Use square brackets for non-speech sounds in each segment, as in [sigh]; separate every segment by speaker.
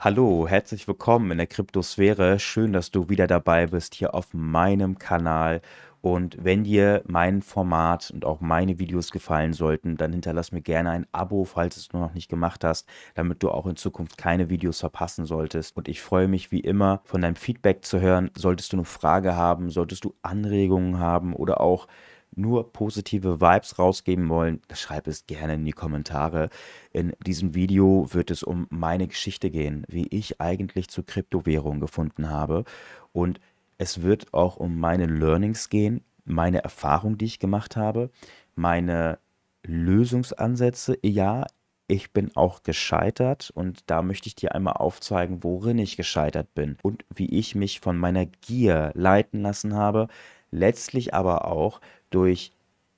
Speaker 1: Hallo, herzlich willkommen in der Kryptosphäre. Schön, dass du wieder dabei bist hier auf meinem Kanal. Und wenn dir mein Format und auch meine Videos gefallen sollten, dann hinterlass mir gerne ein Abo, falls du es noch nicht gemacht hast, damit du auch in Zukunft keine Videos verpassen solltest. Und ich freue mich wie immer von deinem Feedback zu hören. Solltest du eine Frage haben, solltest du Anregungen haben oder auch nur positive Vibes rausgeben wollen, schreib es gerne in die Kommentare. In diesem Video wird es um meine Geschichte gehen, wie ich eigentlich zu Kryptowährungen gefunden habe. Und es wird auch um meine Learnings gehen, meine Erfahrung, die ich gemacht habe, meine Lösungsansätze. Ja, ich bin auch gescheitert und da möchte ich dir einmal aufzeigen, worin ich gescheitert bin und wie ich mich von meiner Gier leiten lassen habe, letztlich aber auch durch,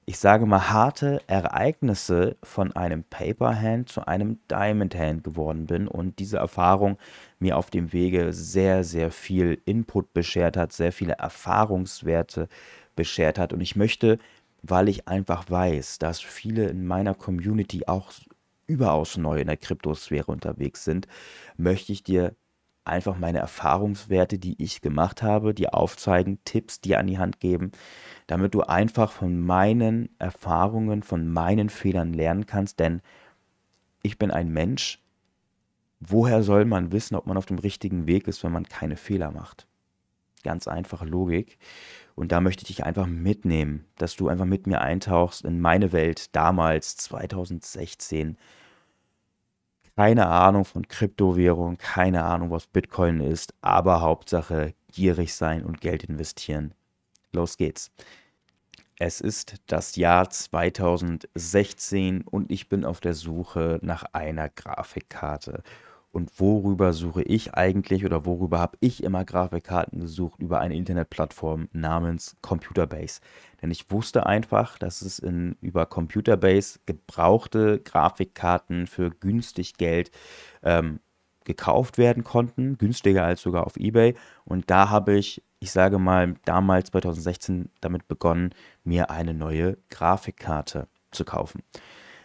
Speaker 1: ich sage mal, harte Ereignisse von einem Paper Hand zu einem Diamond Hand geworden bin und diese Erfahrung mir auf dem Wege sehr, sehr viel Input beschert hat, sehr viele Erfahrungswerte beschert hat. Und ich möchte, weil ich einfach weiß, dass viele in meiner Community auch überaus neu in der Kryptosphäre unterwegs sind, möchte ich dir einfach meine Erfahrungswerte, die ich gemacht habe, die aufzeigen, Tipps, die an die Hand geben, damit du einfach von meinen Erfahrungen, von meinen Fehlern lernen kannst, denn ich bin ein Mensch. Woher soll man wissen, ob man auf dem richtigen Weg ist, wenn man keine Fehler macht? Ganz einfache Logik. Und da möchte ich dich einfach mitnehmen, dass du einfach mit mir eintauchst in meine Welt damals, 2016, keine Ahnung von Kryptowährung, keine Ahnung, was Bitcoin ist, aber Hauptsache gierig sein und Geld investieren. Los geht's. Es ist das Jahr 2016 und ich bin auf der Suche nach einer Grafikkarte. Und worüber suche ich eigentlich oder worüber habe ich immer Grafikkarten gesucht? Über eine Internetplattform namens Computerbase. Denn ich wusste einfach, dass es in, über Computerbase gebrauchte Grafikkarten für günstig Geld ähm, gekauft werden konnten, günstiger als sogar auf eBay. Und da habe ich, ich sage mal, damals 2016 damit begonnen, mir eine neue Grafikkarte zu kaufen.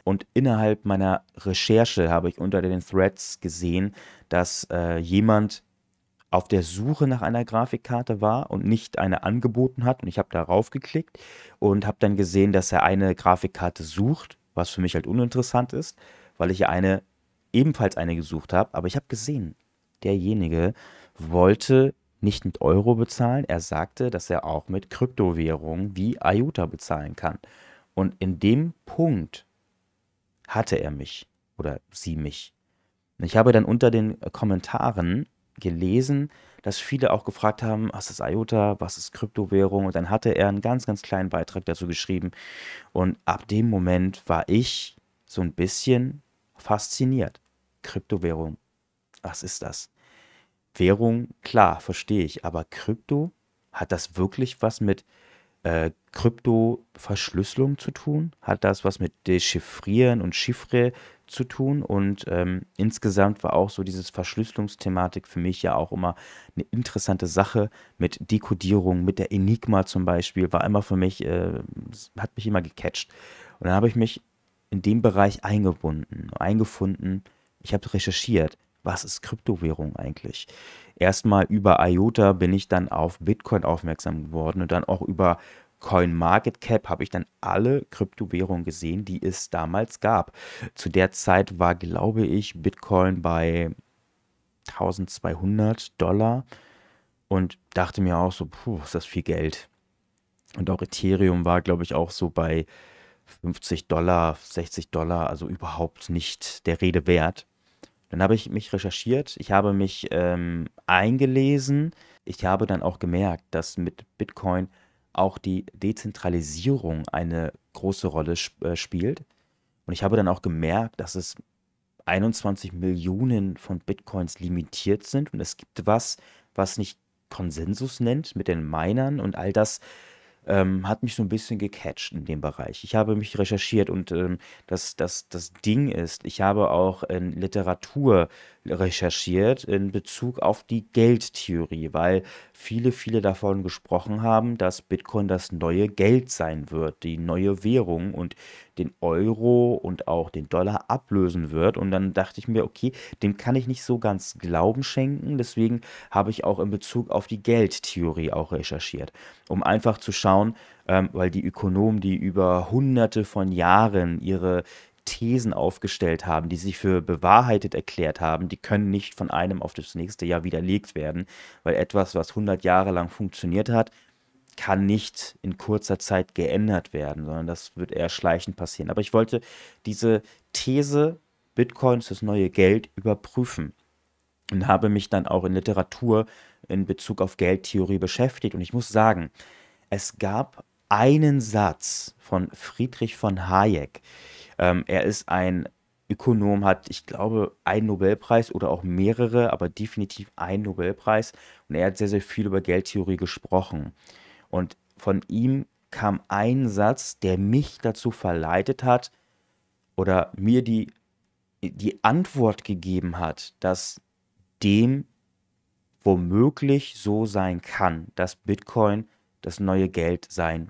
Speaker 1: Und innerhalb meiner Recherche habe ich unter den Threads gesehen, dass äh, jemand auf der Suche nach einer Grafikkarte war und nicht eine angeboten hat. Und ich habe darauf geklickt und habe dann gesehen, dass er eine Grafikkarte sucht, was für mich halt uninteressant ist, weil ich ja eine ebenfalls eine gesucht habe. Aber ich habe gesehen, derjenige wollte nicht mit Euro bezahlen. Er sagte, dass er auch mit Kryptowährungen wie IOTA bezahlen kann. Und in dem Punkt hatte er mich oder sie mich. Und ich habe dann unter den äh, Kommentaren gelesen, dass viele auch gefragt haben, was ist IOTA, was ist Kryptowährung? Und dann hatte er einen ganz, ganz kleinen Beitrag dazu geschrieben. Und ab dem Moment war ich so ein bisschen fasziniert. Kryptowährung, was ist das? Währung, klar, verstehe ich, aber Krypto, hat das wirklich was mit äh, Krypto-Verschlüsselung zu tun? Hat das was mit Dechiffrieren und Chiffre zu tun? Und ähm, insgesamt war auch so dieses Verschlüsselungsthematik für mich ja auch immer eine interessante Sache mit Dekodierung, mit der Enigma zum Beispiel, war immer für mich, äh, hat mich immer gecatcht. Und dann habe ich mich in dem Bereich eingebunden, eingefunden. Ich habe recherchiert, was ist Kryptowährung eigentlich? Erstmal über IOTA bin ich dann auf Bitcoin aufmerksam geworden und dann auch über CoinMarketCap habe ich dann alle Kryptowährungen gesehen, die es damals gab. Zu der Zeit war, glaube ich, Bitcoin bei 1200 Dollar und dachte mir auch so, puh, ist das viel Geld. Und auch Ethereum war, glaube ich, auch so bei 50 Dollar, 60 Dollar, also überhaupt nicht der Rede wert. Dann habe ich mich recherchiert, ich habe mich ähm, eingelesen. Ich habe dann auch gemerkt, dass mit Bitcoin auch die Dezentralisierung eine große Rolle äh, spielt. Und ich habe dann auch gemerkt, dass es 21 Millionen von Bitcoins limitiert sind und es gibt was, was nicht Konsensus nennt mit den Minern und all das ähm, hat mich so ein bisschen gecatcht in dem Bereich. Ich habe mich recherchiert und ähm, das, das, das Ding ist, ich habe auch in Literatur recherchiert in Bezug auf die Geldtheorie, weil viele, viele davon gesprochen haben, dass Bitcoin das neue Geld sein wird, die neue Währung und den Euro und auch den Dollar ablösen wird. Und dann dachte ich mir, okay, dem kann ich nicht so ganz Glauben schenken. Deswegen habe ich auch in Bezug auf die Geldtheorie auch recherchiert, um einfach zu schauen, ähm, weil die Ökonomen, die über hunderte von Jahren ihre Thesen aufgestellt haben, die sich für bewahrheitet erklärt haben, die können nicht von einem auf das nächste Jahr widerlegt werden, weil etwas, was 100 Jahre lang funktioniert hat, kann nicht in kurzer Zeit geändert werden, sondern das wird eher schleichend passieren. Aber ich wollte diese These, Bitcoin ist das neue Geld, überprüfen und habe mich dann auch in Literatur in Bezug auf Geldtheorie beschäftigt. Und ich muss sagen, es gab einen Satz von Friedrich von Hayek, ähm, er ist ein Ökonom, hat, ich glaube, einen Nobelpreis oder auch mehrere, aber definitiv einen Nobelpreis. Und er hat sehr, sehr viel über Geldtheorie gesprochen. Und von ihm kam ein Satz, der mich dazu verleitet hat oder mir die, die Antwort gegeben hat, dass dem womöglich so sein kann, dass Bitcoin das neue Geld sein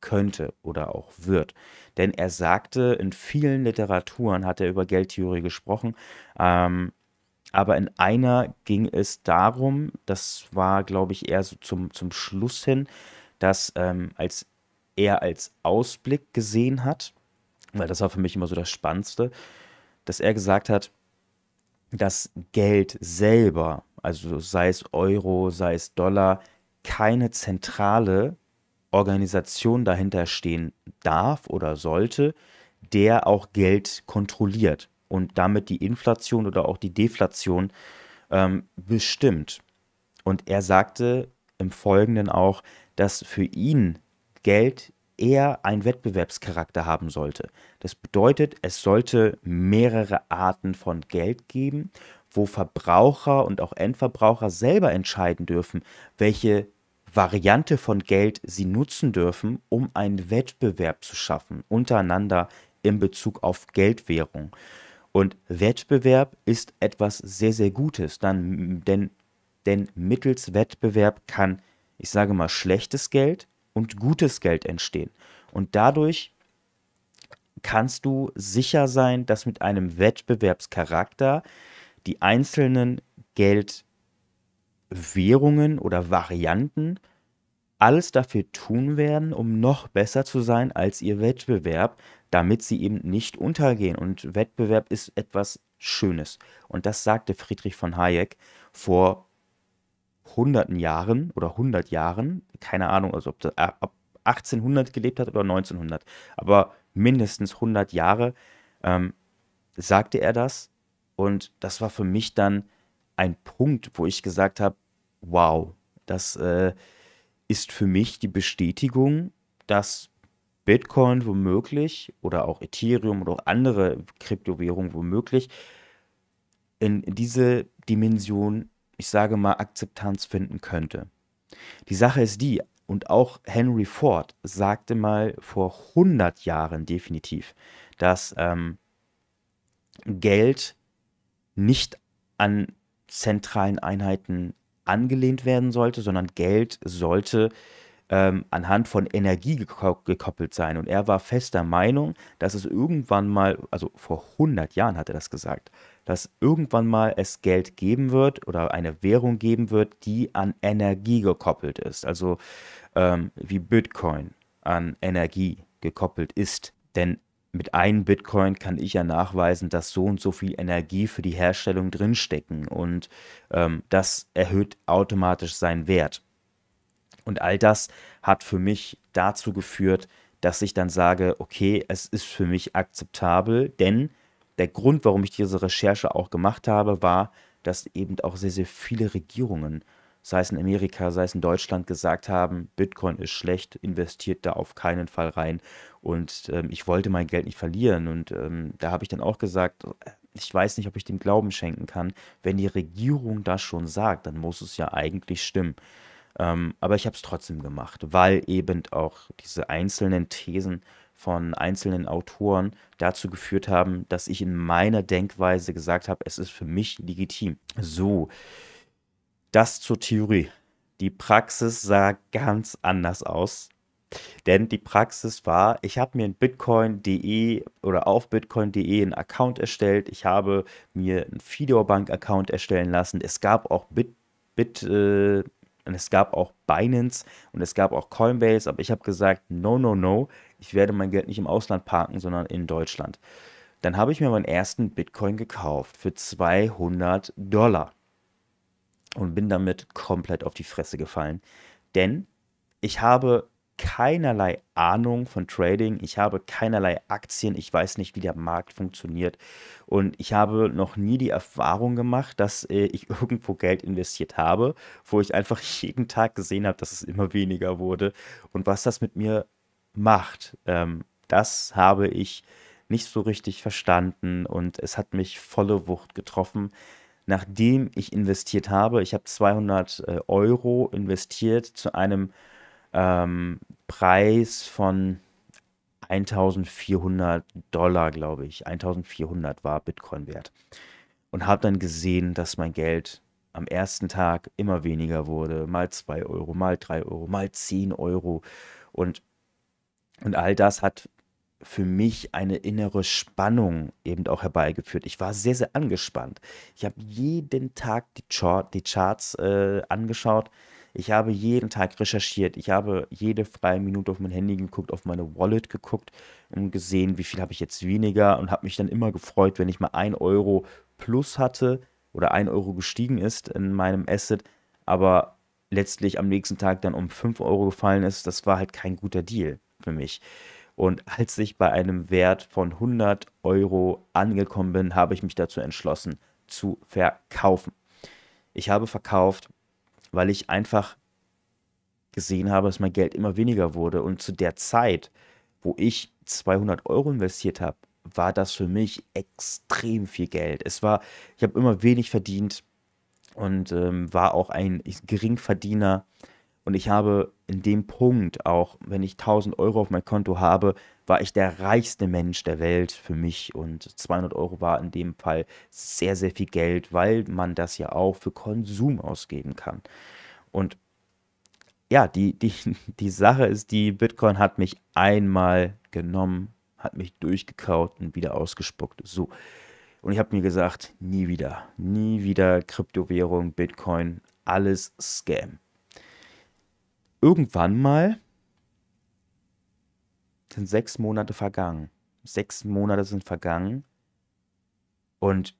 Speaker 1: könnte oder auch wird. Denn er sagte, in vielen Literaturen hat er über Geldtheorie gesprochen, ähm, aber in einer ging es darum, das war, glaube ich, eher so zum, zum Schluss hin, dass ähm, als er als Ausblick gesehen hat, weil das war für mich immer so das Spannendste, dass er gesagt hat, dass Geld selber, also sei es Euro, sei es Dollar, keine zentrale Organisation dahinter stehen darf oder sollte, der auch Geld kontrolliert und damit die Inflation oder auch die Deflation ähm, bestimmt. Und er sagte im Folgenden auch, dass für ihn Geld eher einen Wettbewerbscharakter haben sollte. Das bedeutet, es sollte mehrere Arten von Geld geben, wo Verbraucher und auch Endverbraucher selber entscheiden dürfen, welche Variante von Geld sie nutzen dürfen, um einen Wettbewerb zu schaffen untereinander in Bezug auf Geldwährung. Und Wettbewerb ist etwas sehr, sehr Gutes, dann, denn, denn mittels Wettbewerb kann, ich sage mal, schlechtes Geld und gutes Geld entstehen. Und dadurch kannst du sicher sein, dass mit einem Wettbewerbscharakter die einzelnen Geld Währungen oder Varianten alles dafür tun werden, um noch besser zu sein als ihr Wettbewerb, damit sie eben nicht untergehen. Und Wettbewerb ist etwas Schönes. Und das sagte Friedrich von Hayek vor hunderten Jahren oder 100 Jahren, keine Ahnung, also ob er ab 1800 gelebt hat oder 1900, aber mindestens 100 Jahre ähm, sagte er das. Und das war für mich dann ein Punkt, wo ich gesagt habe, wow, das äh, ist für mich die Bestätigung, dass Bitcoin womöglich oder auch Ethereum oder auch andere Kryptowährungen womöglich in diese Dimension, ich sage mal, Akzeptanz finden könnte. Die Sache ist die, und auch Henry Ford sagte mal vor 100 Jahren definitiv, dass ähm, Geld nicht an zentralen Einheiten angelehnt werden sollte, sondern Geld sollte ähm, anhand von Energie gekoppelt sein. Und er war fester Meinung, dass es irgendwann mal, also vor 100 Jahren hat er das gesagt, dass irgendwann mal es Geld geben wird oder eine Währung geben wird, die an Energie gekoppelt ist. Also ähm, wie Bitcoin an Energie gekoppelt ist. Denn mit einem Bitcoin kann ich ja nachweisen, dass so und so viel Energie für die Herstellung drinstecken und ähm, das erhöht automatisch seinen Wert. Und all das hat für mich dazu geführt, dass ich dann sage, okay, es ist für mich akzeptabel, denn der Grund, warum ich diese Recherche auch gemacht habe, war, dass eben auch sehr, sehr viele Regierungen sei es in Amerika, sei es in Deutschland, gesagt haben, Bitcoin ist schlecht, investiert da auf keinen Fall rein. Und ähm, ich wollte mein Geld nicht verlieren. Und ähm, da habe ich dann auch gesagt, ich weiß nicht, ob ich dem Glauben schenken kann. Wenn die Regierung das schon sagt, dann muss es ja eigentlich stimmen. Ähm, aber ich habe es trotzdem gemacht, weil eben auch diese einzelnen Thesen von einzelnen Autoren dazu geführt haben, dass ich in meiner Denkweise gesagt habe, es ist für mich legitim. So, das zur Theorie. Die Praxis sah ganz anders aus. Denn die Praxis war, ich habe mir in bitcoin.de oder auf bitcoin.de einen Account erstellt. Ich habe mir einen Fidor-Bank-Account erstellen lassen. Es gab auch Bit, Bit äh, und es gab auch Binance und es gab auch Coinbase, aber ich habe gesagt, no, no, no, ich werde mein Geld nicht im Ausland parken, sondern in Deutschland. Dann habe ich mir meinen ersten Bitcoin gekauft für 200 Dollar und bin damit komplett auf die Fresse gefallen. Denn ich habe keinerlei Ahnung von Trading, ich habe keinerlei Aktien, ich weiß nicht, wie der Markt funktioniert und ich habe noch nie die Erfahrung gemacht, dass äh, ich [laughs] irgendwo Geld investiert habe, wo ich einfach [laughs] jeden Tag gesehen habe, dass es immer weniger wurde und was das mit mir macht. Ähm, das habe ich nicht so richtig verstanden und es hat mich volle Wucht getroffen. Nachdem ich investiert habe, ich habe 200 äh, Euro investiert zu einem ähm, Preis von 1400 Dollar, glaube ich. 1400 war Bitcoin wert. Und habe dann gesehen, dass mein Geld am ersten Tag immer weniger wurde. Mal 2 Euro, mal 3 Euro, mal 10 Euro. Und, und all das hat für mich eine innere Spannung eben auch herbeigeführt. Ich war sehr, sehr angespannt. Ich habe jeden Tag die, Chart, die Charts äh, angeschaut ich habe jeden Tag recherchiert. Ich habe jede freie Minute auf mein Handy geguckt, auf meine Wallet geguckt und gesehen, wie viel habe ich jetzt weniger und habe mich dann immer gefreut, wenn ich mal 1 Euro plus hatte oder 1 Euro gestiegen ist in meinem Asset, aber letztlich am nächsten Tag dann um 5 Euro gefallen ist. Das war halt kein guter Deal für mich. Und als ich bei einem Wert von 100 Euro angekommen bin, habe ich mich dazu entschlossen zu verkaufen. Ich habe verkauft weil ich einfach gesehen habe, dass mein Geld immer weniger wurde. Und zu der Zeit, wo ich 200 Euro investiert habe, war das für mich extrem viel Geld. Es war, ich habe immer wenig verdient und ähm, war auch ein Geringverdiener. Und ich habe in dem Punkt, auch wenn ich 1000 Euro auf mein Konto habe, war ich der reichste Mensch der Welt für mich. Und 200 Euro war in dem Fall sehr, sehr viel Geld, weil man das ja auch für Konsum ausgeben kann. Und ja, die, die, [laughs] die Sache ist, die Bitcoin hat mich einmal genommen, hat mich durchgekaut und wieder ausgespuckt. So. Und ich habe mir gesagt, nie wieder, nie wieder Kryptowährung, Bitcoin, alles Scam irgendwann mal sind sechs Monate vergangen. Sechs Monate sind vergangen und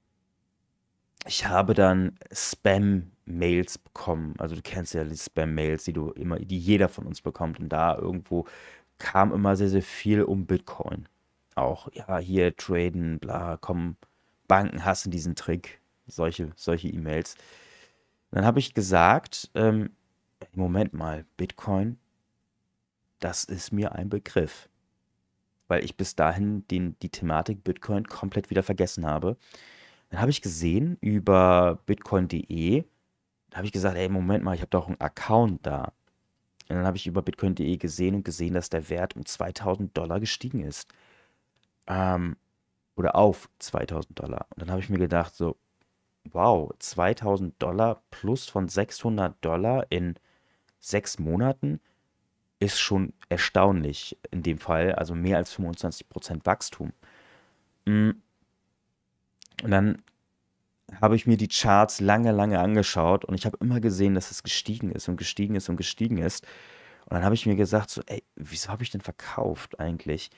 Speaker 1: ich habe dann Spam-Mails bekommen. Also du kennst ja die Spam-Mails, die du immer, die jeder von uns bekommt. Und da irgendwo kam immer sehr, sehr viel um Bitcoin. Auch, ja, hier traden, bla, komm, Banken hassen diesen Trick. Solche, solche E-Mails. Dann habe ich gesagt, ähm, Moment mal, Bitcoin, das ist mir ein Begriff. Weil ich bis dahin den, die Thematik Bitcoin komplett wieder vergessen habe. Dann habe ich gesehen über bitcoin.de, da habe ich gesagt, ey, Moment mal, ich habe doch einen Account da. Und dann habe ich über bitcoin.de gesehen und gesehen, dass der Wert um 2000 Dollar gestiegen ist. Ähm, oder auf 2000 Dollar. Und dann habe ich mir gedacht, so, wow, 2000 Dollar plus von 600 Dollar in sechs Monaten ist schon erstaunlich in dem Fall, also mehr als 25% Wachstum. Mm. Und dann habe ich mir die Charts lange, lange angeschaut und ich habe immer gesehen, dass es gestiegen ist und gestiegen ist und gestiegen ist. Und dann habe ich mir gesagt, so, ey, wieso habe ich denn verkauft eigentlich?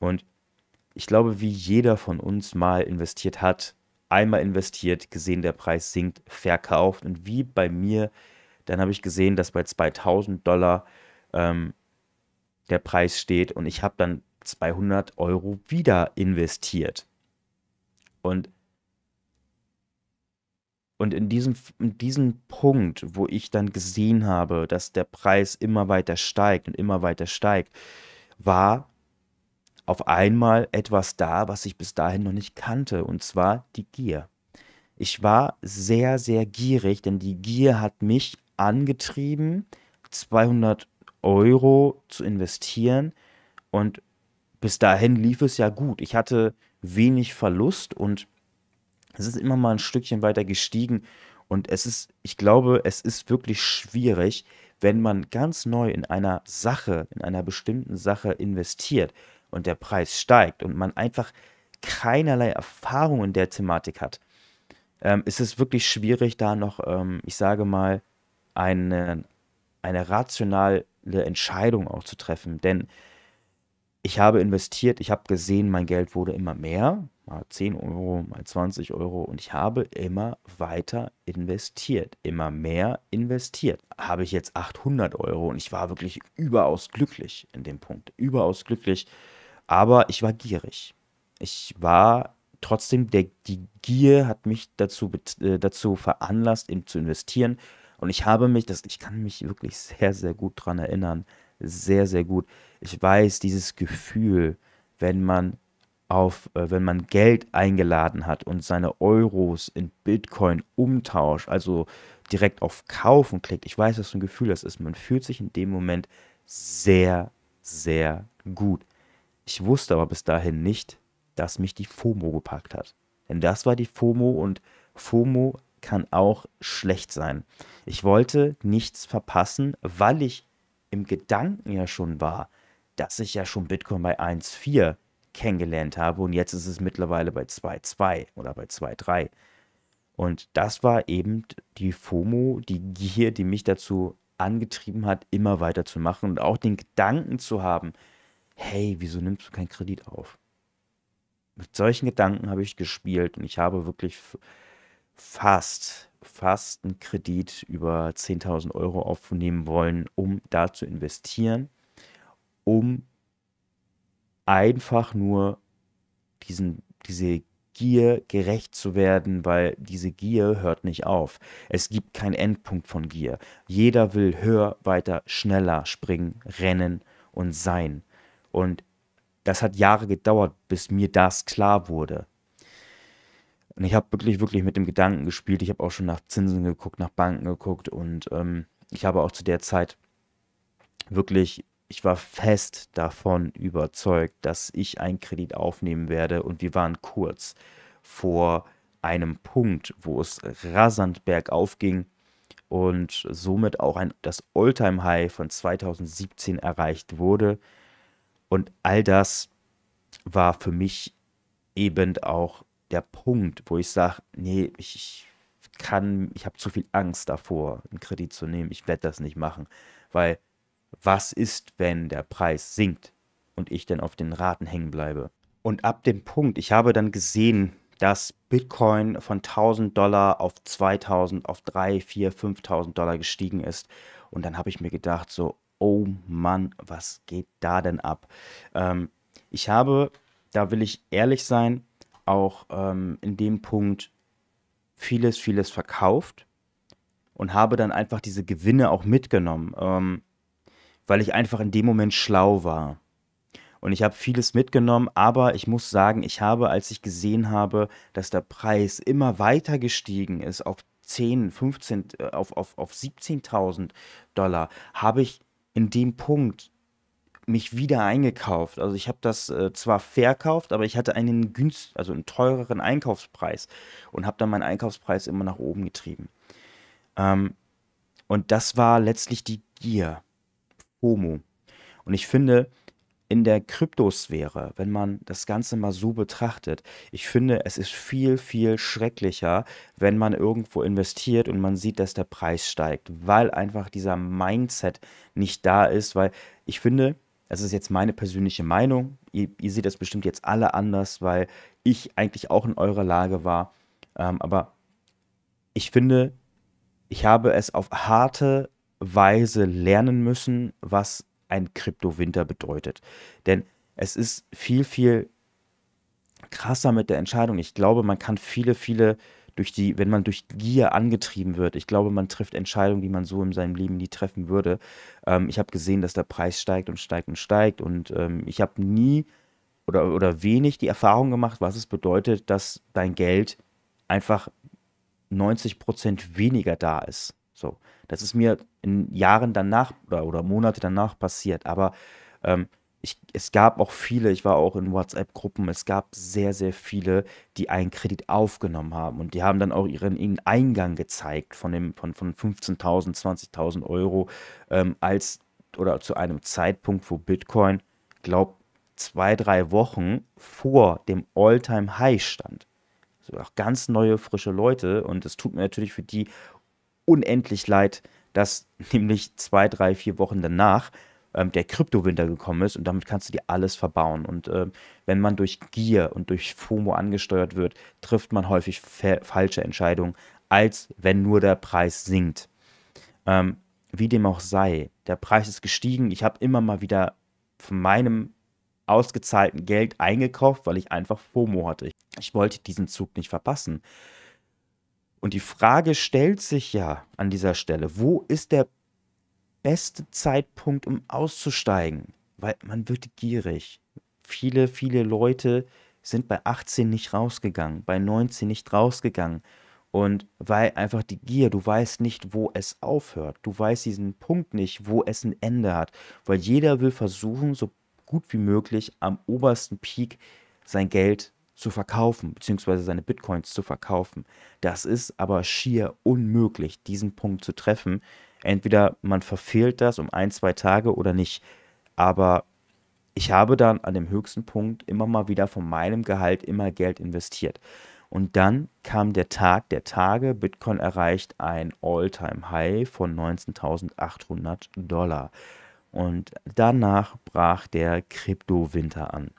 Speaker 1: Und ich glaube, wie jeder von uns mal investiert hat, einmal investiert, gesehen, der Preis sinkt, verkauft und wie bei mir dann habe ich gesehen, dass bei 2000 Dollar ähm, der Preis steht und ich habe dann 200 Euro wieder investiert. Und, und in, diesem, in diesem Punkt, wo ich dann gesehen habe, dass der Preis immer weiter steigt und immer weiter steigt, war auf einmal etwas da, was ich bis dahin noch nicht kannte, und zwar die Gier. Ich war sehr, sehr gierig, denn die Gier hat mich angetrieben, 200 Euro zu investieren und bis dahin lief es ja gut. Ich hatte wenig Verlust und es ist immer mal ein Stückchen weiter gestiegen. Und es ist, ich glaube, es ist wirklich schwierig, wenn man ganz neu in einer Sache, in einer bestimmten Sache investiert und der Preis steigt und man einfach keinerlei Erfahrung in der Thematik hat, ähm, ist es wirklich schwierig, da noch, ähm, ich sage mal, eine, eine rationale Entscheidung auch zu treffen. Denn ich habe investiert, ich habe gesehen, mein Geld wurde immer mehr, mal 10 Euro, mal 20 Euro und ich habe immer weiter investiert, immer mehr investiert. Habe ich jetzt 800 Euro und ich war wirklich überaus glücklich in dem Punkt, überaus glücklich, aber ich war gierig. Ich war trotzdem, der, die Gier hat mich dazu, äh, dazu veranlasst, eben zu investieren und ich habe mich, das, ich kann mich wirklich sehr, sehr gut daran erinnern, sehr, sehr gut. Ich weiß, dieses Gefühl, wenn man auf, äh, wenn man Geld eingeladen hat und seine Euros in Bitcoin umtauscht, also direkt auf Kaufen klickt. Ich weiß, was für ein Gefühl das ist. Man fühlt sich in dem Moment sehr, sehr gut. Ich wusste aber bis dahin nicht, dass mich die FOMO gepackt hat. Denn das war die FOMO und FOMO kann auch schlecht sein. Ich wollte nichts verpassen, weil ich im Gedanken ja schon war, dass ich ja schon Bitcoin bei 1,4 kennengelernt habe und jetzt ist es mittlerweile bei 2,2 oder bei 2,3. Und das war eben die FOMO, die Gier, die mich dazu angetrieben hat, immer weiter zu machen und auch den Gedanken zu haben, hey, wieso nimmst du keinen Kredit auf? Mit solchen Gedanken habe ich gespielt und ich habe wirklich fast, fast einen Kredit über 10.000 Euro aufnehmen wollen, um da zu investieren, um einfach nur diesen, diese Gier gerecht zu werden, weil diese Gier hört nicht auf. Es gibt keinen Endpunkt von Gier. Jeder will höher, weiter, schneller springen, rennen und sein. Und das hat Jahre gedauert, bis mir das klar wurde. Und ich habe wirklich, wirklich mit dem Gedanken gespielt. Ich habe auch schon nach Zinsen geguckt, nach Banken geguckt und ähm, ich habe auch zu der Zeit wirklich, ich war fest davon überzeugt, dass ich einen Kredit aufnehmen werde und wir waren kurz vor einem Punkt, wo es rasant bergauf ging und somit auch ein, das Alltime high von 2017 erreicht wurde. Und all das war für mich eben auch der Punkt, wo ich sage, nee, ich kann, ich habe zu viel Angst davor, einen Kredit zu nehmen. Ich werde das nicht machen, weil was ist, wenn der Preis sinkt und ich dann auf den Raten hängen bleibe? Und ab dem Punkt, ich habe dann gesehen, dass Bitcoin von 1000 Dollar auf 2000, auf 3, 4, 5000 Dollar gestiegen ist. Und dann habe ich mir gedacht, so, oh Mann, was geht da denn ab? Ähm, ich habe, da will ich ehrlich sein, auch ähm, in dem Punkt vieles, vieles verkauft und habe dann einfach diese Gewinne auch mitgenommen, ähm, weil ich einfach in dem Moment schlau war. Und ich habe vieles mitgenommen, aber ich muss sagen, ich habe, als ich gesehen habe, dass der Preis immer weiter gestiegen ist auf 10, 15, äh, auf, auf, auf 17.000 Dollar, habe ich in dem Punkt mich wieder eingekauft. Also ich habe das äh, zwar verkauft, aber ich hatte einen günst, also einen teureren Einkaufspreis und habe dann meinen Einkaufspreis immer nach oben getrieben. Ähm, und das war letztlich die Gier, FOMO. Und ich finde, in der Kryptosphäre, wenn man das Ganze mal so betrachtet, ich finde, es ist viel, viel schrecklicher, wenn man irgendwo investiert und man sieht, dass der Preis steigt, weil einfach dieser Mindset nicht da ist, weil ich finde, das ist jetzt meine persönliche Meinung. Ihr, ihr seht das bestimmt jetzt alle anders, weil ich eigentlich auch in eurer Lage war. Ähm, aber ich finde, ich habe es auf harte Weise lernen müssen, was ein Kryptowinter bedeutet. Denn es ist viel, viel krasser mit der Entscheidung. Ich glaube, man kann viele, viele durch die, wenn man durch Gier angetrieben wird, ich glaube, man trifft Entscheidungen, die man so in seinem Leben nie treffen würde. Ähm, ich habe gesehen, dass der Preis steigt und steigt und steigt und ähm, ich habe nie oder, oder wenig die Erfahrung gemacht, was es bedeutet, dass dein Geld einfach 90 Prozent weniger da ist. So, das ist mir in Jahren danach oder, oder Monate danach passiert. Aber ähm, ich, es gab auch viele, ich war auch in WhatsApp-Gruppen, es gab sehr, sehr viele, die einen Kredit aufgenommen haben und die haben dann auch ihren, ihren Eingang gezeigt von, von, von 15.000, 20.000 Euro ähm, als oder zu einem Zeitpunkt, wo Bitcoin, glaub, zwei, drei Wochen vor dem All-Time-High stand. So auch ganz neue, frische Leute und es tut mir natürlich für die unendlich leid, dass [laughs] nämlich zwei, drei, vier Wochen danach ähm, der Kryptowinter gekommen ist und damit kannst du dir alles verbauen. Und ähm, wenn man durch Gier und durch FOMO angesteuert wird, trifft man häufig falsche Entscheidungen, als wenn nur der Preis sinkt. Ähm, wie dem auch sei, der Preis ist gestiegen. Ich habe immer mal wieder von meinem ausgezahlten Geld eingekauft, weil ich einfach FOMO hatte. Ich wollte diesen Zug nicht verpassen. Und die Frage stellt sich ja an dieser Stelle, wo ist der beste Zeitpunkt, um auszusteigen? Weil man wird gierig. Viele, viele Leute sind bei 18 nicht rausgegangen, bei 19 nicht rausgegangen. Und weil einfach die Gier, du weißt nicht, wo es aufhört. Du weißt diesen Punkt nicht, wo es ein Ende hat. Weil jeder will versuchen, so gut wie möglich am obersten Peak sein Geld zu verkaufen, beziehungsweise seine Bitcoins zu verkaufen. Das ist aber schier unmöglich, diesen Punkt zu treffen. Entweder man verfehlt das um ein, zwei Tage oder nicht. Aber ich habe dann an dem höchsten Punkt immer mal wieder von meinem Gehalt immer Geld investiert. Und dann kam der Tag der Tage, Bitcoin erreicht ein All-Time-High von 19.800 Dollar. Und danach brach der Kryptowinter an.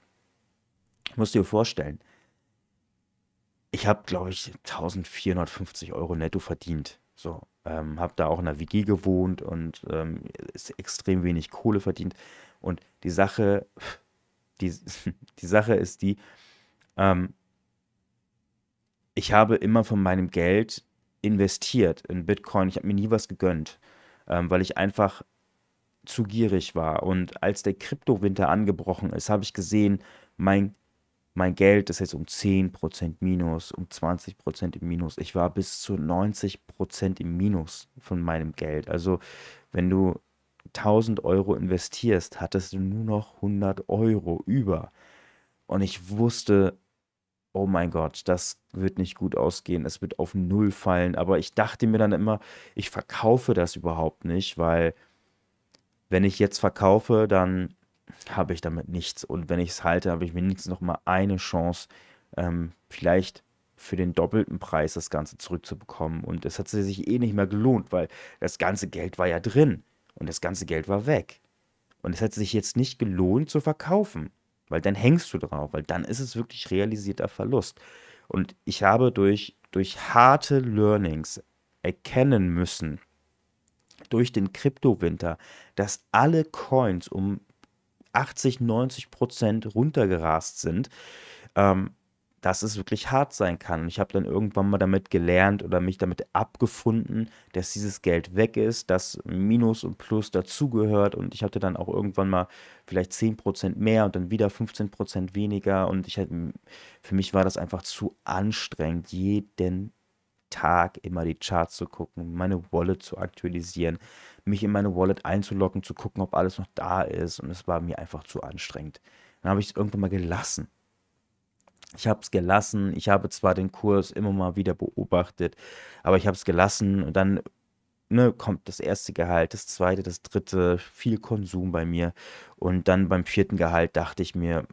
Speaker 1: Ich muss dir vorstellen, ich habe, glaube ich, 1450 Euro netto verdient. So, ähm, habe da auch in der WG gewohnt und ähm, ist extrem wenig Kohle verdient. Und die Sache, [laughs] die, [laughs] die Sache ist die, ähm, ich habe immer von meinem Geld investiert in Bitcoin. Ich habe mir nie was gegönnt, ähm, weil ich einfach zu gierig war. Und als der Kryptowinter angebrochen ist, habe ich gesehen, mein, mein Geld ist jetzt um 10% Minus, um 20% im Minus. Ich war bis zu 90% im Minus von meinem Geld. Also wenn du 1000 Euro investierst, hattest du nur noch 100 Euro über. Und ich wusste, oh mein Gott, das wird nicht gut ausgehen, es wird auf Null fallen. Aber ich dachte mir dann immer, ich verkaufe das überhaupt nicht, weil wenn ich jetzt verkaufe, dann habe ich damit nichts. Und wenn ich es halte, habe ich wenigstens noch mal eine Chance, ähm, vielleicht für den doppelten Preis das Ganze zurückzubekommen. Und es hat sich eh nicht mehr gelohnt, weil das ganze Geld war ja drin und das ganze Geld war weg. Und es hat sich jetzt nicht gelohnt zu verkaufen, weil dann hängst du drauf, weil dann ist es wirklich realisierter Verlust. Und ich habe durch, durch harte Learnings erkennen müssen, durch den Kryptowinter, dass alle Coins um 80, 90 Prozent runtergerast sind, ähm, dass es wirklich hart sein kann. Und ich habe dann irgendwann mal damit gelernt oder mich damit abgefunden, dass dieses Geld weg ist, dass Minus und Plus dazugehört. Und ich hatte dann auch irgendwann mal vielleicht 10% mehr und dann wieder 15% weniger. Und ich hatte, für mich war das einfach zu anstrengend, jeden Tag immer die Charts zu gucken, meine Wallet zu aktualisieren, mich in meine Wallet einzuloggen, zu gucken, ob alles noch da ist. Und es war mir einfach zu anstrengend. Dann habe ich es irgendwann mal gelassen. Ich habe es gelassen. Ich habe zwar den Kurs immer mal wieder beobachtet, aber ich habe es gelassen und dann ne, kommt das erste Gehalt, das zweite, das dritte, viel Konsum bei mir. Und dann beim vierten Gehalt dachte ich mir,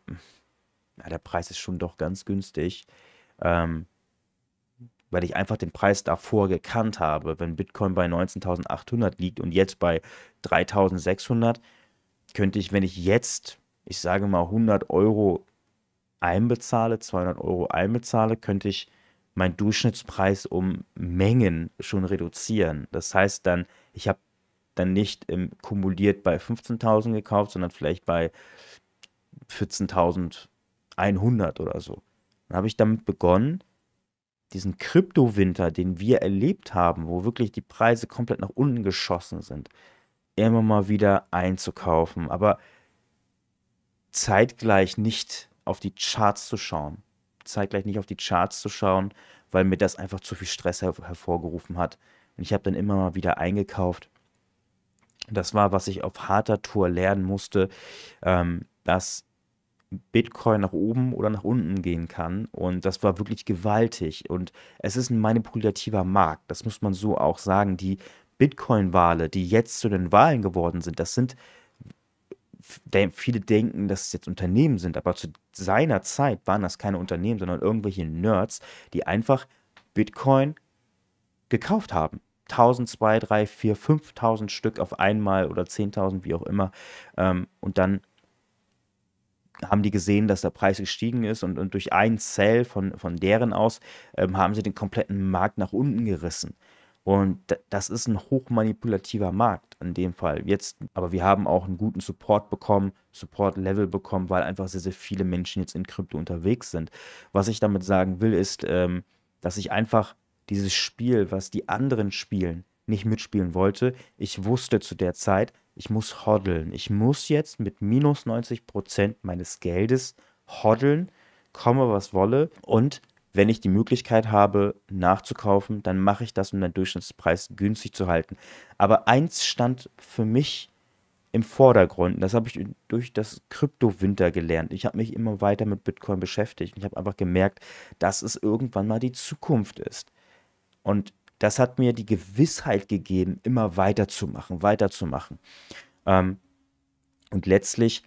Speaker 1: ja, der Preis ist schon doch ganz günstig. Ähm, weil ich einfach den Preis davor gekannt habe. Wenn Bitcoin bei 19.800 liegt und jetzt bei 3.600, könnte ich, wenn ich jetzt, ich sage mal 100 Euro einbezahle, 200 Euro einbezahle, könnte ich meinen Durchschnittspreis um Mengen schon reduzieren. Das heißt dann, ich habe dann nicht im, kumuliert bei 15.000 gekauft, sondern vielleicht bei 14.100 oder so. Dann habe ich damit begonnen, diesen Kryptowinter, den wir erlebt haben, wo wirklich die Preise komplett nach unten geschossen sind, immer mal wieder einzukaufen, aber zeitgleich nicht auf die Charts zu schauen. Zeitgleich nicht auf die Charts zu schauen, weil mir das einfach zu viel Stress her hervorgerufen hat. Und ich habe dann immer mal wieder eingekauft. Das war, was ich auf harter Tour lernen musste. Ähm, dass Bitcoin nach oben oder nach unten gehen kann. Und das war wirklich gewaltig. Und es ist ein manipulativer Markt. Das muss man so auch sagen. Die Bitcoin-Wale, die jetzt zu den Wahlen geworden sind, das sind, viele denken, dass es jetzt Unternehmen sind, aber zu seiner Zeit waren das keine Unternehmen, sondern irgendwelche Nerds, die einfach Bitcoin gekauft haben. 1000, 2, 3, 4, 5000 Stück auf einmal oder 10.000, wie auch immer. Ähm, und dann haben die gesehen, dass der Preis gestiegen ist und, und durch einen Sell von, von deren aus ähm, haben sie den kompletten Markt nach unten gerissen. Und das ist ein hochmanipulativer Markt in dem Fall. Jetzt, aber wir haben auch einen guten Support bekommen, Support-Level bekommen, weil einfach sehr, sehr viele Menschen jetzt in Krypto unterwegs sind. Was ich damit sagen will, ist, ähm, dass ich einfach dieses Spiel, was die anderen spielen, nicht mitspielen wollte. Ich wusste zu der Zeit, ich muss hoddeln. Ich muss jetzt mit minus 90% meines Geldes hoddeln, komme was wolle. Und wenn ich die Möglichkeit habe, nachzukaufen, dann mache ich das, um den Durchschnittspreis günstig zu halten. Aber eins stand für mich im Vordergrund. Das habe ich durch das Kryptowinter gelernt. Ich habe mich immer weiter mit Bitcoin beschäftigt. Ich habe einfach gemerkt, dass es irgendwann mal die Zukunft ist. Und das hat mir die Gewissheit gegeben, immer weiterzumachen, weiterzumachen. Ähm, und letztlich,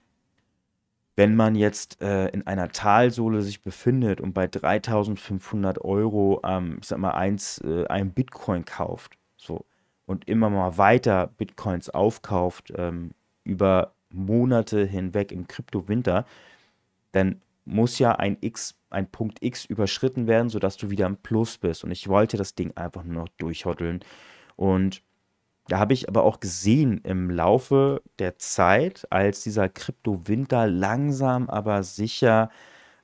Speaker 1: wenn man jetzt äh, in einer Talsohle sich befindet und bei 3500 Euro, ähm, ich sag mal, eins, äh, ein Bitcoin kauft, so, und immer mal weiter Bitcoins aufkauft, ähm, über Monate hinweg im Kryptowinter, dann muss ja ein X, ein Punkt X überschritten werden, sodass du wieder im Plus bist. Und ich wollte das Ding einfach nur noch durchhoddeln. Und da habe ich aber auch gesehen im Laufe der Zeit, als dieser Krypto-Winter langsam aber sicher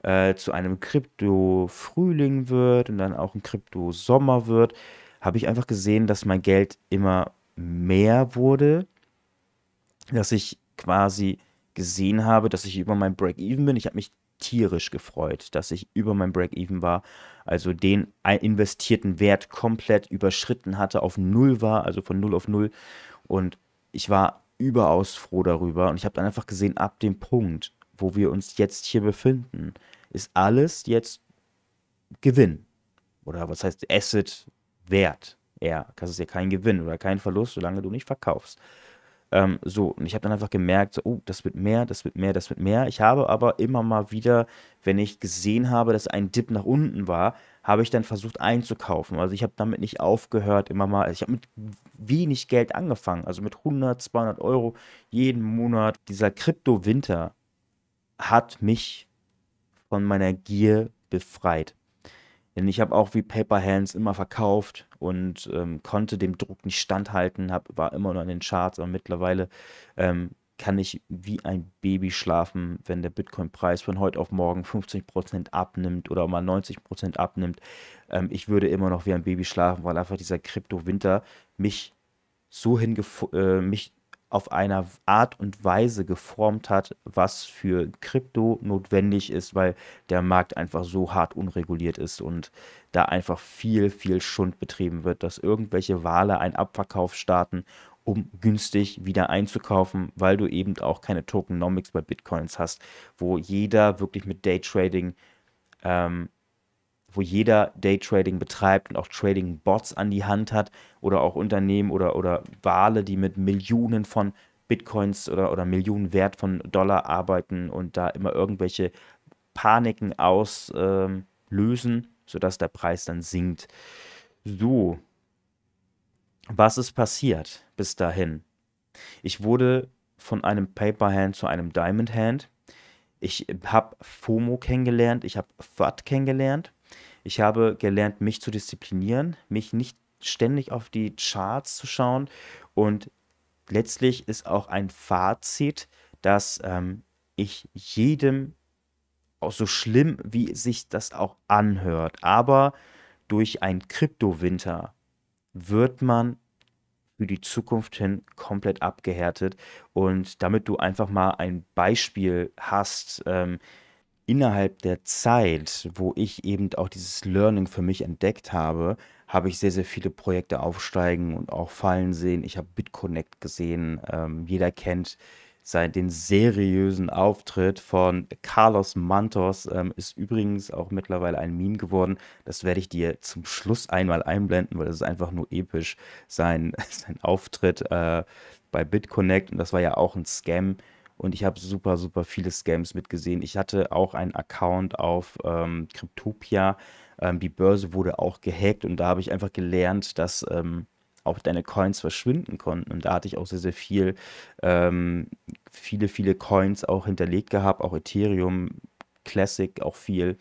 Speaker 1: äh, zu einem Krypto-Frühling wird und dann auch ein Krypto-Sommer wird, habe ich einfach gesehen, dass mein Geld immer mehr wurde, dass ich quasi gesehen habe, dass ich über mein Break-Even bin. Ich habe mich tierisch gefreut, dass ich über mein Break-Even war, also den investierten Wert komplett überschritten hatte, auf Null war, also von Null auf Null. Und ich war überaus froh darüber. Und ich habe dann einfach gesehen, ab dem Punkt, wo wir uns jetzt hier befinden, ist alles jetzt Gewinn. Oder was heißt Asset Wert? Ja, das ist ja kein Gewinn oder kein Verlust, solange du nicht verkaufst. Ähm, so, und ich habe dann einfach gemerkt, so, oh, das wird mehr, das wird mehr, das wird mehr. Ich habe aber immer mal wieder, wenn ich gesehen habe, dass ein Dip nach unten war, habe ich dann versucht einzukaufen. Also ich habe damit nicht aufgehört, immer mal, also ich habe mit wenig Geld angefangen, also mit 100, 200 Euro jeden Monat. Dieser Krypto-Winter hat mich von meiner Gier befreit. Denn ich habe auch wie Paper Hands immer verkauft und ähm, konnte dem Druck nicht standhalten, hab, war immer noch in den Charts, aber mittlerweile ähm, kann ich wie ein Baby schlafen, wenn der Bitcoin-Preis von heute auf morgen 50% abnimmt oder mal 90% abnimmt. Ähm, ich würde immer noch wie ein Baby schlafen, weil einfach dieser Krypto-Winter mich so hingef äh, mich auf einer Art und Weise geformt hat, was für Krypto notwendig ist, weil der Markt einfach so hart unreguliert ist und da einfach viel, viel Schund betrieben wird, dass irgendwelche Wale einen Abverkauf starten, um günstig wieder einzukaufen, weil du eben auch keine Tokenomics bei Bitcoins hast, wo jeder wirklich mit Daytrading ähm, wo jeder Daytrading betreibt und auch Trading-Bots an die Hand hat oder auch Unternehmen oder, oder Wale, die mit Millionen von Bitcoins oder, oder Millionen Wert von Dollar arbeiten und da immer irgendwelche Paniken auslösen, ähm, sodass der Preis dann sinkt. So, was ist passiert bis dahin? Ich wurde von einem Paper Hand zu einem Diamond Hand. Ich habe FOMO kennengelernt, ich habe FUD kennengelernt ich habe gelernt, mich zu disziplinieren, mich nicht ständig auf die Charts zu schauen. Und letztlich ist auch ein Fazit, dass ähm, ich jedem, auch so schlimm wie sich das auch anhört, aber durch einen Kryptowinter wird man für die Zukunft hin komplett abgehärtet. Und damit du einfach mal ein Beispiel hast, ähm, innerhalb der Zeit, wo ich eben auch dieses Learning für mich entdeckt habe, habe ich sehr, sehr viele Projekte aufsteigen und auch fallen sehen. Ich habe BitConnect gesehen. Ähm, jeder kennt sein, den seriösen Auftritt von Carlos Mantos ähm, ist übrigens auch mittlerweile ein Meme geworden. Das werde ich dir zum Schluss einmal einblenden, weil das ist einfach nur episch. Sein, [laughs] sein Auftritt äh, bei BitConnect und das war ja auch ein Scam. Und ich habe super, super viele Scams mitgesehen. Ich hatte auch einen Account auf ähm, Cryptopia. Ähm, die Börse wurde auch gehackt und da habe ich einfach gelernt, dass ähm, auch deine Coins verschwinden konnten. Und da hatte ich auch sehr, sehr viel, ähm, viele, viele Coins auch hinterlegt gehabt, auch Ethereum, Classic auch viel.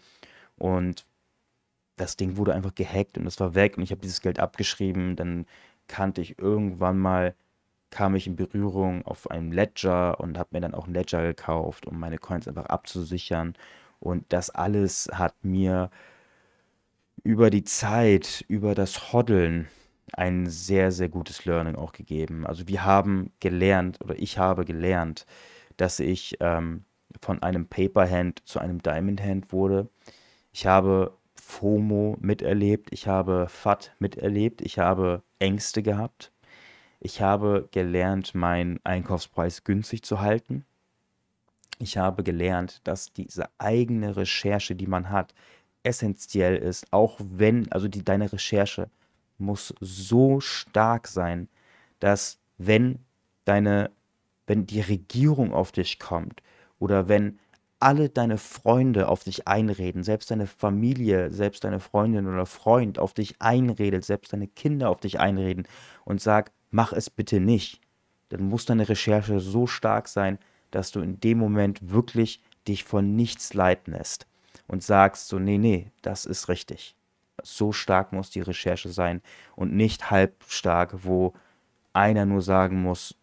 Speaker 1: Und das Ding wurde einfach gehackt und es war weg und ich habe dieses Geld abgeschrieben. Dann kannte ich irgendwann mal, kam ich in Berührung auf einem Ledger und habe mir dann auch ein Ledger gekauft, um meine Coins einfach abzusichern. Und das alles hat mir über die Zeit, über das Hoddeln, ein sehr, sehr gutes Learning auch gegeben. Also wir haben gelernt, oder ich habe gelernt, dass ich ähm, von einem Paper-Hand zu einem Diamond-Hand wurde. Ich habe FOMO miterlebt, ich habe FAT miterlebt, ich habe Ängste gehabt. Ich habe gelernt, meinen Einkaufspreis günstig zu halten. Ich habe gelernt, dass diese eigene Recherche, die man hat, essentiell ist, auch wenn, also die, deine Recherche muss so stark sein, dass wenn deine, wenn die Regierung auf dich kommt oder wenn alle deine Freunde auf dich einreden, selbst deine Familie, selbst deine Freundin oder Freund auf dich einredet, selbst deine Kinder auf dich einreden und sagt, mach es bitte nicht, dann muss deine Recherche so stark sein, dass du in dem Moment wirklich dich von nichts leiten lässt und sagst so, nee, nee, das ist richtig so stark muss die Recherche sein und nicht halb stark, wo einer nur sagen muss,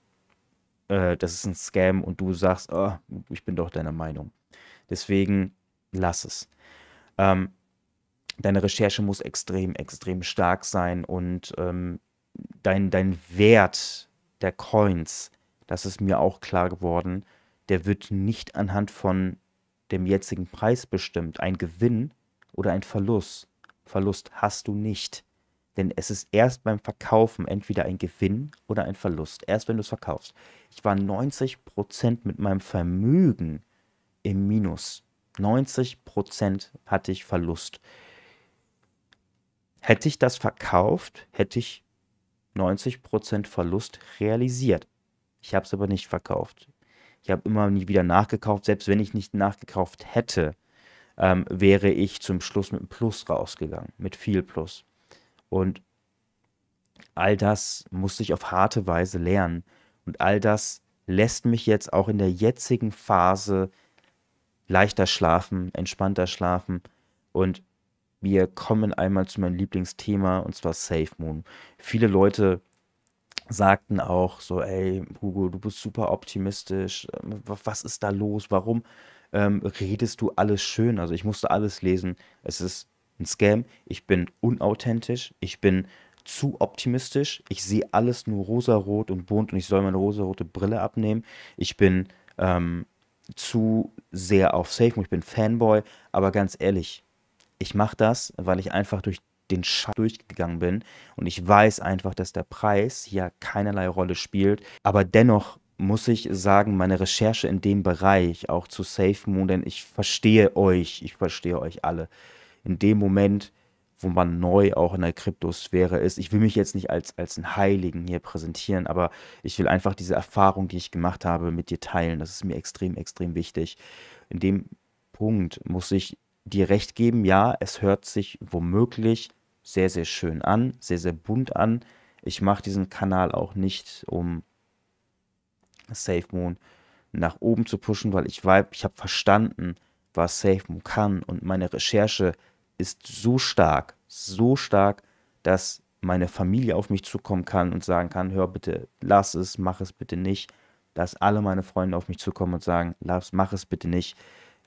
Speaker 1: äh, das ist ein Scam und du sagst, oh, ich bin doch deiner Meinung. Deswegen lass es. Ähm, deine Recherche muss extrem, extrem stark sein und ähm, dein, dein Wert der Coins, das ist mir auch klar geworden, der wird nicht anhand von dem jetzigen Preis bestimmt. Ein Gewinn oder ein Verlust Verlust hast du nicht. Denn es ist erst beim Verkaufen entweder ein Gewinn oder ein Verlust. Erst wenn du es verkaufst. Ich war 90% mit meinem Vermögen im Minus. 90% hatte ich Verlust. Hätte ich das verkauft, hätte ich 90% Verlust realisiert. Ich habe es aber nicht verkauft. Ich habe immer nie wieder nachgekauft. Selbst wenn ich nicht nachgekauft hätte, ähm, wäre ich zum Schluss mit einem Plus rausgegangen, mit viel Plus. Und all das musste ich auf harte Weise lernen. Und all das lässt mich jetzt auch in der jetzigen Phase leichter schlafen, entspannter schlafen. Und wir kommen einmal zu meinem Lieblingsthema, und zwar Safe Moon. Viele Leute sagten auch so, ey, Hugo, du bist super optimistisch. Was ist da los? Warum ähm, redest du alles schön. Also ich musste alles lesen. Es ist ein Scam. Ich bin unauthentisch. Ich bin zu optimistisch. Ich sehe alles nur rosarot und bunt und ich soll meine rosarote Brille abnehmen. Ich bin ähm, zu sehr auf Safe. Ich bin Fanboy. Aber ganz ehrlich, ich mache das, weil ich einfach durch den Scheiß durchgegangen bin und ich weiß einfach, dass der Preis hier keinerlei Rolle spielt. Aber dennoch muss ich sagen, meine Recherche in dem Bereich, auch zu Safe Moon, denn ich verstehe euch, ich verstehe euch alle. In dem Moment, wo man neu auch in der Kryptosphäre ist, ich will mich jetzt nicht als, als einen Heiligen hier präsentieren, aber ich will einfach diese Erfahrung, die ich gemacht habe, mit dir teilen. Das ist mir extrem, extrem wichtig. In dem Punkt muss ich dir recht geben, ja, es hört sich womöglich sehr, sehr schön an, sehr, sehr bunt an. Ich mache diesen Kanal auch nicht, um Safe Moon nach oben zu pushen, weil ich weiß, ich habe verstanden, was Safe Moon kann und meine Recherche ist so stark, so stark, dass meine Familie auf mich zukommen kann und sagen kann, hör bitte, lass es, mach es bitte nicht. Dass alle meine Freunde auf mich zukommen und sagen, lass, mach es bitte nicht,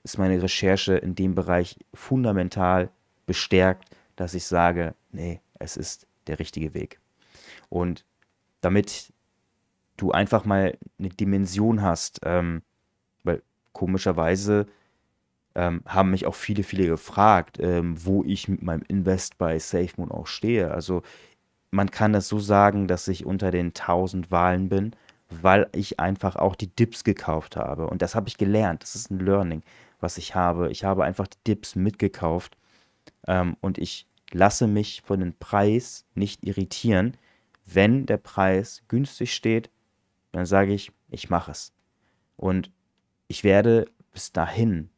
Speaker 1: ist meine Recherche in dem Bereich fundamental bestärkt, dass ich sage, nee, es ist der richtige Weg. Und damit du einfach mal eine Dimension hast, ähm, weil komischerweise ähm, haben mich auch viele, viele gefragt, ähm, wo ich mit meinem Invest bei SafeMoon auch stehe. Also man kann das so sagen, dass ich unter den 1000 Wahlen bin weil ich einfach auch die Dips gekauft habe. Und das habe ich gelernt. Das ist ein Learning, was ich habe. Ich habe einfach die Dips mitgekauft ähm, und ich lasse mich von dem Preis nicht irritieren. Wenn der Preis günstig steht, dann sage ich, ich mache es. Und ich werde bis dahin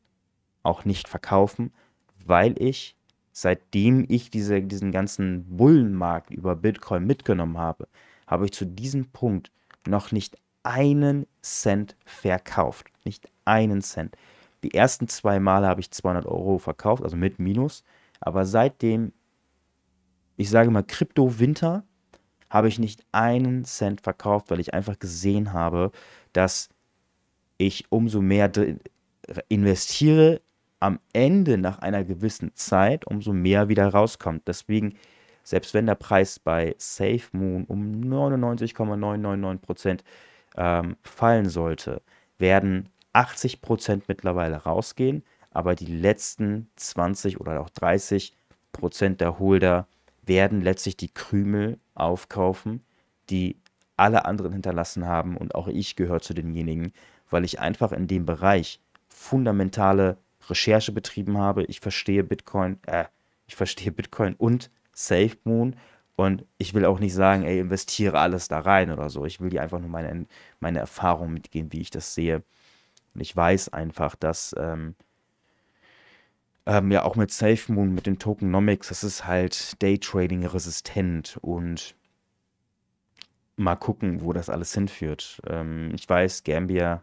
Speaker 1: auch nicht verkaufen, weil ich, seitdem ich diese, diesen ganzen Bullenmarkt über Bitcoin mitgenommen habe, habe ich zu diesem Punkt noch nicht einen Cent verkauft. Nicht einen Cent. Die ersten zwei Male habe ich 200 Euro verkauft, also mit Minus. Aber seitdem, ich sage mal, Krypto-Winter, habe ich nicht einen Cent verkauft, weil ich einfach gesehen habe, dass ich umso mehr investiere, am Ende nach einer gewissen Zeit, umso mehr wieder rauskommt. Deswegen, selbst wenn der Preis bei SafeMoon um 99,999% ähm, fallen sollte, werden 80% mittlerweile rausgehen, aber die letzten 20 oder auch 30 Prozent der Holder werden letztlich die Krümel aufkaufen, die alle anderen hinterlassen haben und auch ich gehöre zu denjenigen, weil ich einfach in dem Bereich fundamentale Recherche betrieben habe. Ich verstehe Bitcoin, äh, ich verstehe Bitcoin und SafeMoon und ich will auch nicht sagen, ey, investiere alles da rein oder so. Ich will dir einfach nur meine, meine Erfahrung mitgeben, wie ich das sehe. Und ich weiß einfach, dass ähm, ähm, ja auch mit SafeMoon, mit den Tokenomics, das ist halt Daytrading resistent und mal gucken, wo das alles hinführt. Ähm, ich weiß, Gambia,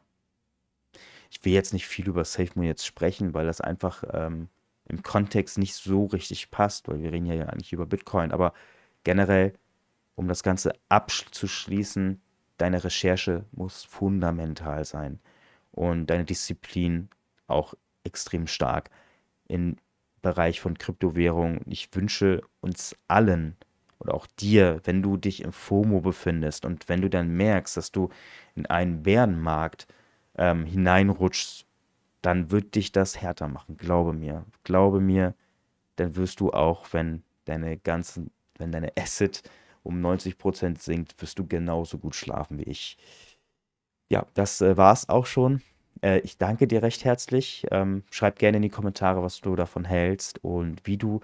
Speaker 1: ich will jetzt nicht viel über SafeMoon jetzt sprechen, weil das einfach ähm, im Kontext nicht so richtig passt, weil wir reden ja eigentlich über Bitcoin, aber generell, um das Ganze abzuschließen, deine Recherche muss fundamental sein und deine Disziplin auch extrem stark im Bereich von Kryptowährungen. Ich wünsche uns allen oder auch dir, wenn du dich im FOMO befindest und wenn du dann merkst, dass du in einen Bärenmarkt ähm, hineinrutschst, dann wird dich das härter machen. Glaube mir. Glaube mir, dann wirst du auch, wenn deine ganzen, wenn deine Asset um 90% sinkt, wirst du genauso gut schlafen wie ich. Ja, das äh, war es auch schon. Äh, ich danke dir recht herzlich. Ähm, schreib gerne in die Kommentare, was du davon hältst und wie du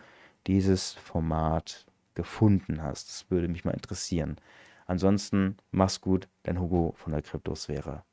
Speaker 1: dieses Format gefunden hast. Das würde mich mal interessieren. Ansonsten mach's gut, dein Hugo von der Kryptosphäre.